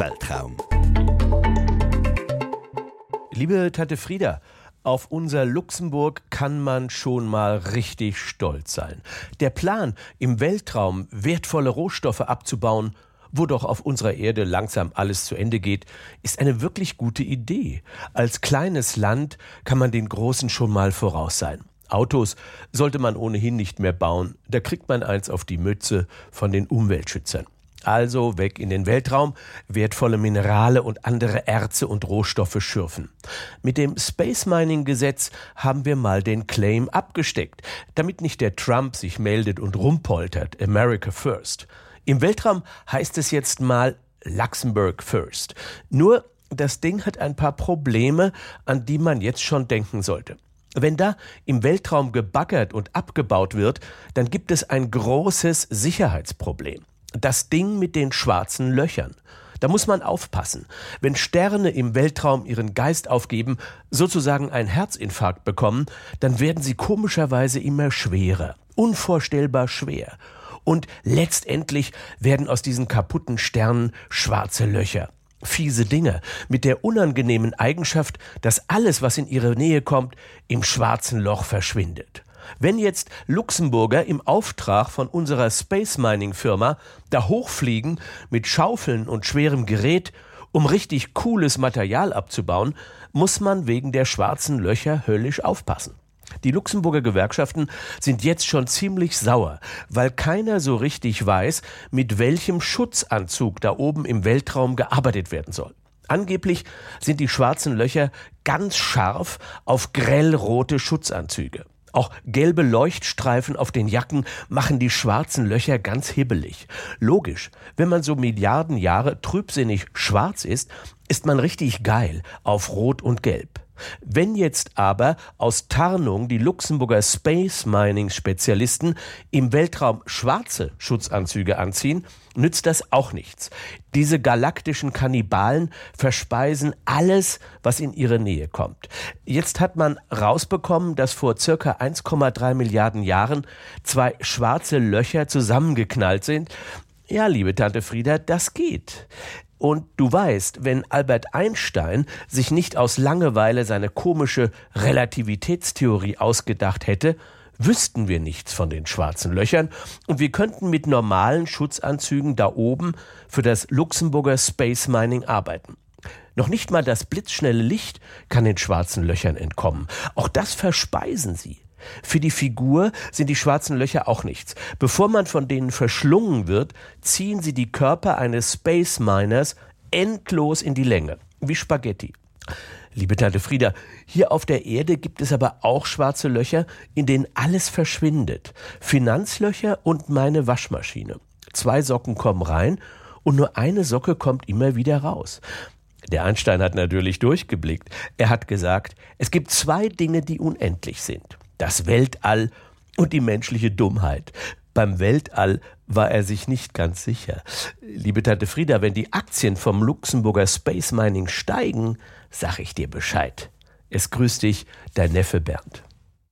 Weltraum. Liebe Tante Frieda, auf unser Luxemburg kann man schon mal richtig stolz sein. Der Plan, im Weltraum wertvolle Rohstoffe abzubauen, wo doch auf unserer Erde langsam alles zu Ende geht, ist eine wirklich gute Idee. Als kleines Land kann man den Großen schon mal voraus sein. Autos sollte man ohnehin nicht mehr bauen, da kriegt man eins auf die Mütze von den Umweltschützern. Also weg in den Weltraum, wertvolle Minerale und andere Erze und Rohstoffe schürfen. Mit dem Space Mining Gesetz haben wir mal den Claim abgesteckt, damit nicht der Trump sich meldet und rumpoltert, America First. Im Weltraum heißt es jetzt mal Luxemburg First. Nur das Ding hat ein paar Probleme, an die man jetzt schon denken sollte. Wenn da im Weltraum gebaggert und abgebaut wird, dann gibt es ein großes Sicherheitsproblem das Ding mit den schwarzen Löchern. Da muss man aufpassen. Wenn Sterne im Weltraum ihren Geist aufgeben, sozusagen einen Herzinfarkt bekommen, dann werden sie komischerweise immer schwerer, unvorstellbar schwer. Und letztendlich werden aus diesen kaputten Sternen schwarze Löcher. Fiese Dinge mit der unangenehmen Eigenschaft, dass alles, was in ihre Nähe kommt, im schwarzen Loch verschwindet. Wenn jetzt Luxemburger im Auftrag von unserer Space Mining Firma da hochfliegen mit Schaufeln und schwerem Gerät, um richtig cooles Material abzubauen, muss man wegen der schwarzen Löcher höllisch aufpassen. Die Luxemburger Gewerkschaften sind jetzt schon ziemlich sauer, weil keiner so richtig weiß, mit welchem Schutzanzug da oben im Weltraum gearbeitet werden soll. Angeblich sind die schwarzen Löcher ganz scharf auf grellrote Schutzanzüge. Auch gelbe Leuchtstreifen auf den Jacken machen die schwarzen Löcher ganz hibbelig. Logisch, wenn man so Milliarden Jahre trübsinnig schwarz ist, ist man richtig geil auf Rot und Gelb. Wenn jetzt aber aus Tarnung die Luxemburger Space Mining Spezialisten im Weltraum schwarze Schutzanzüge anziehen, nützt das auch nichts. Diese galaktischen Kannibalen verspeisen alles, was in ihre Nähe kommt. Jetzt hat man rausbekommen, dass vor circa 1,3 Milliarden Jahren zwei schwarze Löcher zusammengeknallt sind. Ja, liebe Tante Frieda, das geht. Und du weißt, wenn Albert Einstein sich nicht aus Langeweile seine komische Relativitätstheorie ausgedacht hätte, wüssten wir nichts von den schwarzen Löchern und wir könnten mit normalen Schutzanzügen da oben für das Luxemburger Space Mining arbeiten. Noch nicht mal das blitzschnelle Licht kann den schwarzen Löchern entkommen. Auch das verspeisen sie. Für die Figur sind die schwarzen Löcher auch nichts. Bevor man von denen verschlungen wird, ziehen sie die Körper eines Space Miners endlos in die Länge, wie Spaghetti. Liebe Tante Frieda, hier auf der Erde gibt es aber auch schwarze Löcher, in denen alles verschwindet. Finanzlöcher und meine Waschmaschine. Zwei Socken kommen rein und nur eine Socke kommt immer wieder raus. Der Einstein hat natürlich durchgeblickt. Er hat gesagt, es gibt zwei Dinge, die unendlich sind das Weltall und die menschliche Dummheit. Beim Weltall war er sich nicht ganz sicher. Liebe Tante Frieda, wenn die Aktien vom Luxemburger Space Mining steigen, sag ich dir Bescheid. Es grüßt dich, dein Neffe Bernd.